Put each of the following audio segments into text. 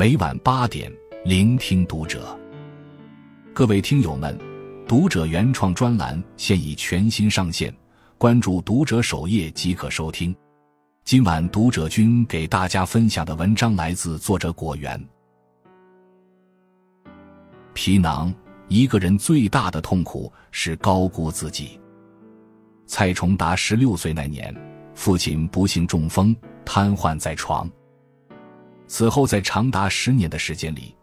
每晚八点，聆听读者。各位听友们，读者原创专栏现已全新上线，关注读者首页即可收听。今晚读者君给大家分享的文章来自作者果园。皮囊，一个人最大的痛苦是高估自己。蔡崇达十六岁那年，父亲不幸中风，瘫痪在床。此后，在长达十年的时间里，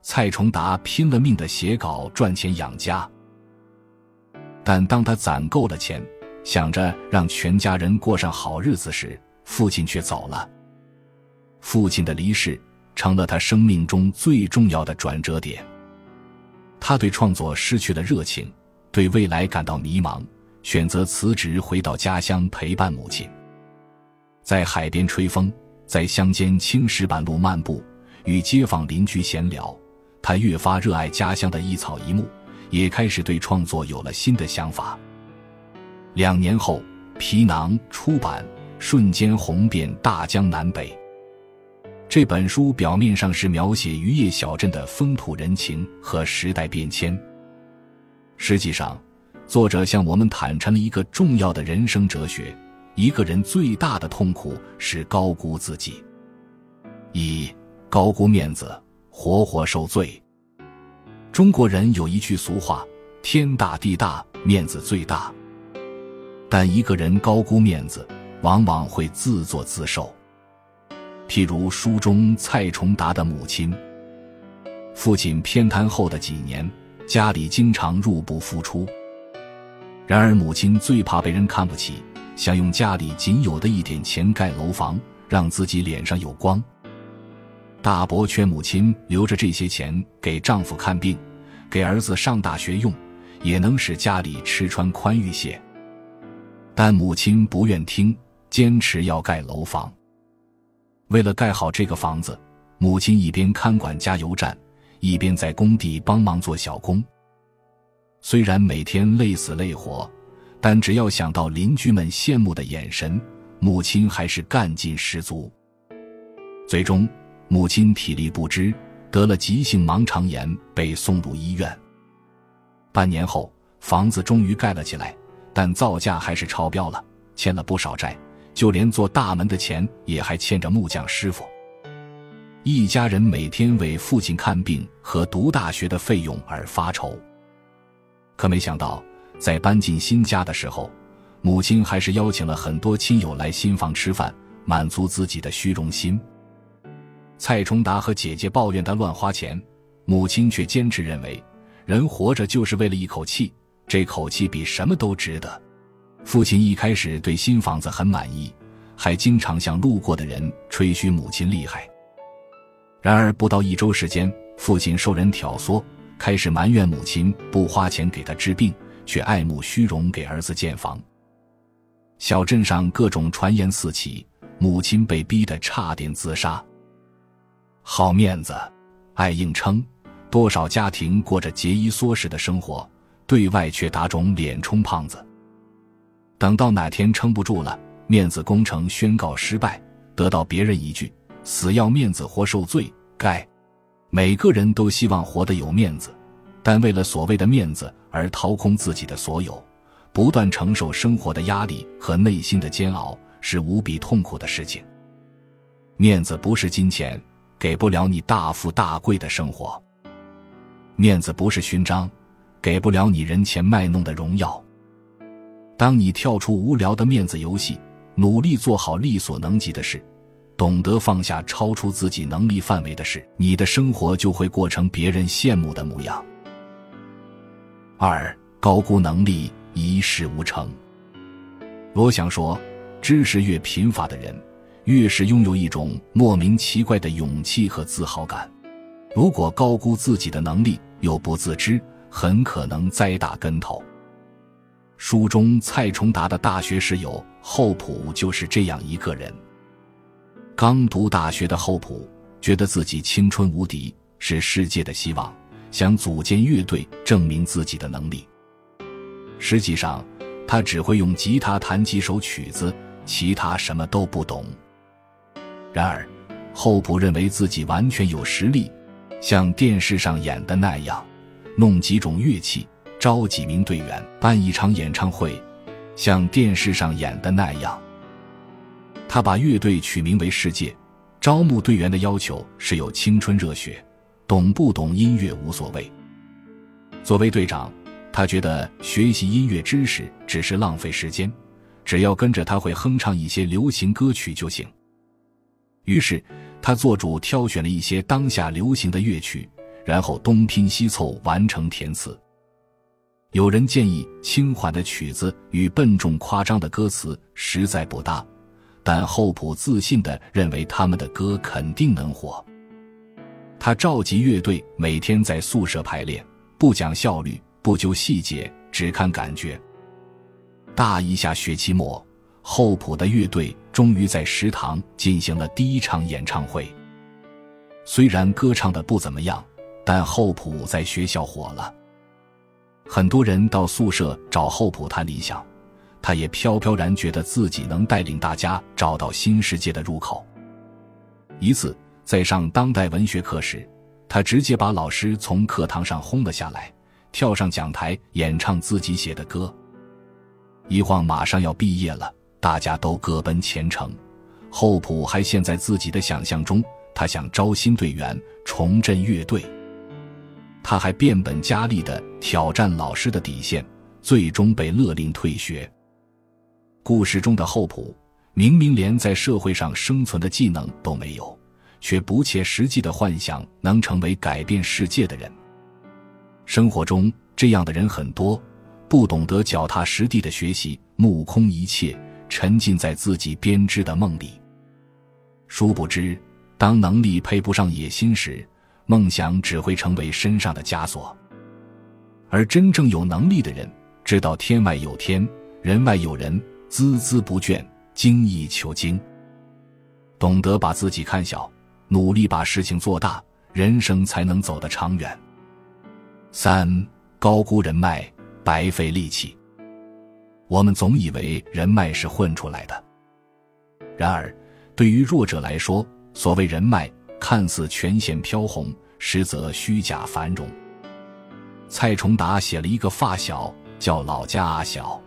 蔡崇达拼了命的写稿赚钱养家。但当他攒够了钱，想着让全家人过上好日子时，父亲却走了。父亲的离世成了他生命中最重要的转折点。他对创作失去了热情，对未来感到迷茫，选择辞职回到家乡陪伴母亲，在海边吹风。在乡间青石板路漫步，与街坊邻居闲聊，他越发热爱家乡的一草一木，也开始对创作有了新的想法。两年后，《皮囊》出版，瞬间红遍大江南北。这本书表面上是描写渔业小镇的风土人情和时代变迁，实际上，作者向我们坦陈了一个重要的人生哲学。一个人最大的痛苦是高估自己。一高估面子，活活受罪。中国人有一句俗话：“天大地大，面子最大。”但一个人高估面子，往往会自作自受。譬如书中蔡崇达的母亲，父亲偏瘫后的几年，家里经常入不敷出。然而母亲最怕被人看不起。想用家里仅有的一点钱盖楼房，让自己脸上有光。大伯劝母亲留着这些钱给丈夫看病，给儿子上大学用，也能使家里吃穿宽裕些。但母亲不愿听，坚持要盖楼房。为了盖好这个房子，母亲一边看管加油站，一边在工地帮忙做小工。虽然每天累死累活。但只要想到邻居们羡慕的眼神，母亲还是干劲十足。最终，母亲体力不支，得了急性盲肠炎，被送入医院。半年后，房子终于盖了起来，但造价还是超标了，欠了不少债，就连做大门的钱也还欠着木匠师傅。一家人每天为父亲看病和读大学的费用而发愁，可没想到。在搬进新家的时候，母亲还是邀请了很多亲友来新房吃饭，满足自己的虚荣心。蔡崇达和姐姐抱怨他乱花钱，母亲却坚持认为，人活着就是为了一口气，这口气比什么都值得。父亲一开始对新房子很满意，还经常向路过的人吹嘘母亲厉害。然而不到一周时间，父亲受人挑唆，开始埋怨母亲不花钱给他治病。却爱慕虚荣，给儿子建房。小镇上各种传言四起，母亲被逼得差点自杀。好面子，爱硬撑，多少家庭过着节衣缩食的生活，对外却打肿脸充胖子。等到哪天撑不住了，面子工程宣告失败，得到别人一句“死要面子活受罪”，该。每个人都希望活得有面子。但为了所谓的面子而掏空自己的所有，不断承受生活的压力和内心的煎熬，是无比痛苦的事情。面子不是金钱，给不了你大富大贵的生活；面子不是勋章，给不了你人前卖弄的荣耀。当你跳出无聊的面子游戏，努力做好力所能及的事，懂得放下超出自己能力范围的事，你的生活就会过成别人羡慕的模样。二高估能力，一事无成。罗翔说：“知识越贫乏的人，越是拥有一种莫名奇怪的勇气和自豪感。如果高估自己的能力又不自知，很可能栽大跟头。”书中蔡崇达的大学室友厚朴就是这样一个人。刚读大学的厚朴觉得自己青春无敌，是世界的希望。想组建乐队证明自己的能力。实际上，他只会用吉他弹几首曲子，其他什么都不懂。然而，后普认为自己完全有实力，像电视上演的那样，弄几种乐器，招几名队员，办一场演唱会，像电视上演的那样。他把乐队取名为“世界”，招募队员的要求是有青春热血，懂不懂音乐无所谓。作为队长，他觉得学习音乐知识只是浪费时间，只要跟着他会哼唱一些流行歌曲就行。于是，他做主挑选了一些当下流行的乐曲，然后东拼西凑完成填词。有人建议轻缓的曲子与笨重夸张的歌词实在不搭，但厚朴自信地认为他们的歌肯定能火。他召集乐队，每天在宿舍排练，不讲效率，不究细节，只看感觉。大一下学期末。厚朴的乐队终于在食堂进行了第一场演唱会。虽然歌唱的不怎么样，但厚朴在学校火了。很多人到宿舍找厚朴谈理想，他也飘飘然觉得自己能带领大家找到新世界的入口。一次在上当代文学课时，他直接把老师从课堂上轰了下来，跳上讲台演唱自己写的歌。一晃马上要毕业了。大家都各奔前程，厚朴还陷在自己的想象中。他想招新队员，重振乐队。他还变本加厉地挑战老师的底线，最终被勒令退学。故事中的厚朴明明连在社会上生存的技能都没有，却不切实际的幻想能成为改变世界的人。生活中这样的人很多，不懂得脚踏实地的学习，目空一切。沉浸在自己编织的梦里，殊不知，当能力配不上野心时，梦想只会成为身上的枷锁。而真正有能力的人，知道天外有天，人外有人，孜孜不倦，精益求精，懂得把自己看小，努力把事情做大，人生才能走得长远。三高估人脉，白费力气。我们总以为人脉是混出来的，然而，对于弱者来说，所谓人脉看似全线飘红，实则虚假繁荣。蔡崇达写了一个发小，叫老家阿小。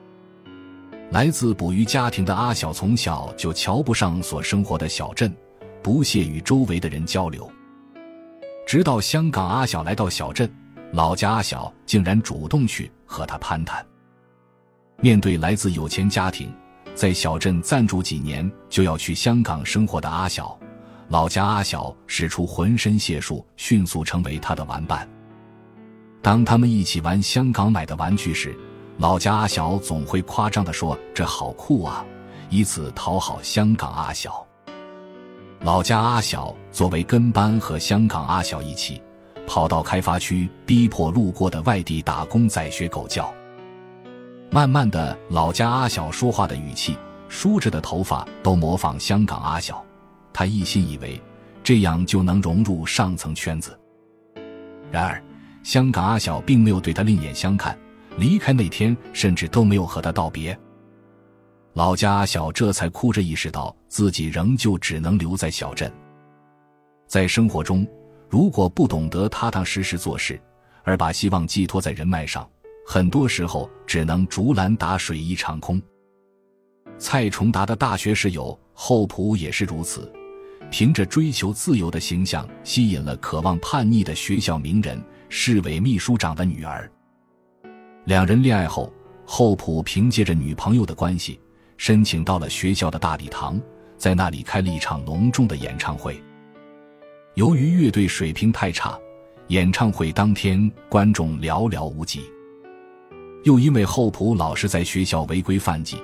来自捕鱼家庭的阿小，从小就瞧不上所生活的小镇，不屑与周围的人交流。直到香港阿小来到小镇，老家阿小竟然主动去和他攀谈。面对来自有钱家庭，在小镇暂住几年就要去香港生活的阿小，老家阿小使出浑身解数，迅速成为他的玩伴。当他们一起玩香港买的玩具时，老家阿小总会夸张地说：“这好酷啊！”以此讨好香港阿小。老家阿小作为跟班，和香港阿小一起跑到开发区，逼迫路过的外地打工仔学狗叫。慢慢的，老家阿小说话的语气、梳着的头发都模仿香港阿小，他一心以为这样就能融入上层圈子。然而，香港阿小并没有对他另眼相看，离开那天甚至都没有和他道别。老家阿小这才哭着意识到自己仍旧只能留在小镇。在生活中，如果不懂得踏踏实实做事，而把希望寄托在人脉上，很多时候只能竹篮打水一场空。蔡崇达的大学室友厚朴也是如此，凭着追求自由的形象，吸引了渴望叛逆的学校名人、市委秘书长的女儿。两人恋爱后，厚朴凭借着女朋友的关系，申请到了学校的大礼堂，在那里开了一场隆重的演唱会。由于乐队水平太差，演唱会当天观众寥寥无几。又因为厚朴老是在学校违规犯纪，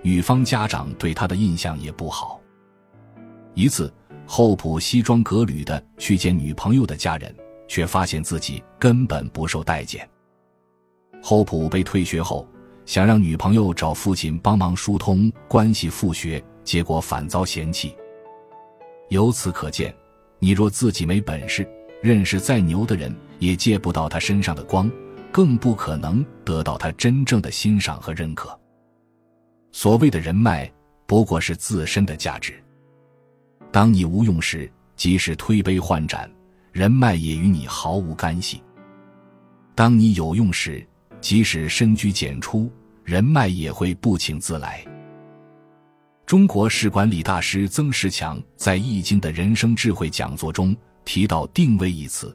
女方家长对他的印象也不好。一次，厚朴西装革履的去见女朋友的家人，却发现自己根本不受待见。厚朴被退学后，想让女朋友找父亲帮忙疏通关系复学，结果反遭嫌弃。由此可见，你若自己没本事，认识再牛的人也借不到他身上的光。更不可能得到他真正的欣赏和认可。所谓的人脉，不过是自身的价值。当你无用时，即使推杯换盏，人脉也与你毫无干系。当你有用时，即使深居简出，人脉也会不请自来。中国史管理大师曾仕强在《易经》的人生智慧讲座中提到“定位”一词。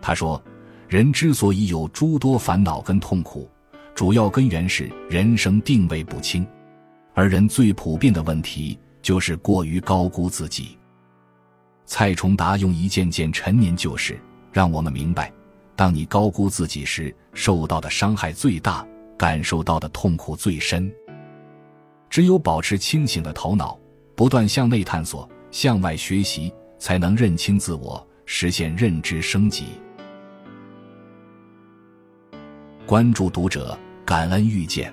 他说：“人之所以有诸多烦恼跟痛苦，主要根源是人生定位不清，而人最普遍的问题就是过于高估自己。”蔡崇达用一件件陈年旧事，让我们明白。当你高估自己时，受到的伤害最大，感受到的痛苦最深。只有保持清醒的头脑，不断向内探索、向外学习，才能认清自我，实现认知升级。关注读者，感恩遇见。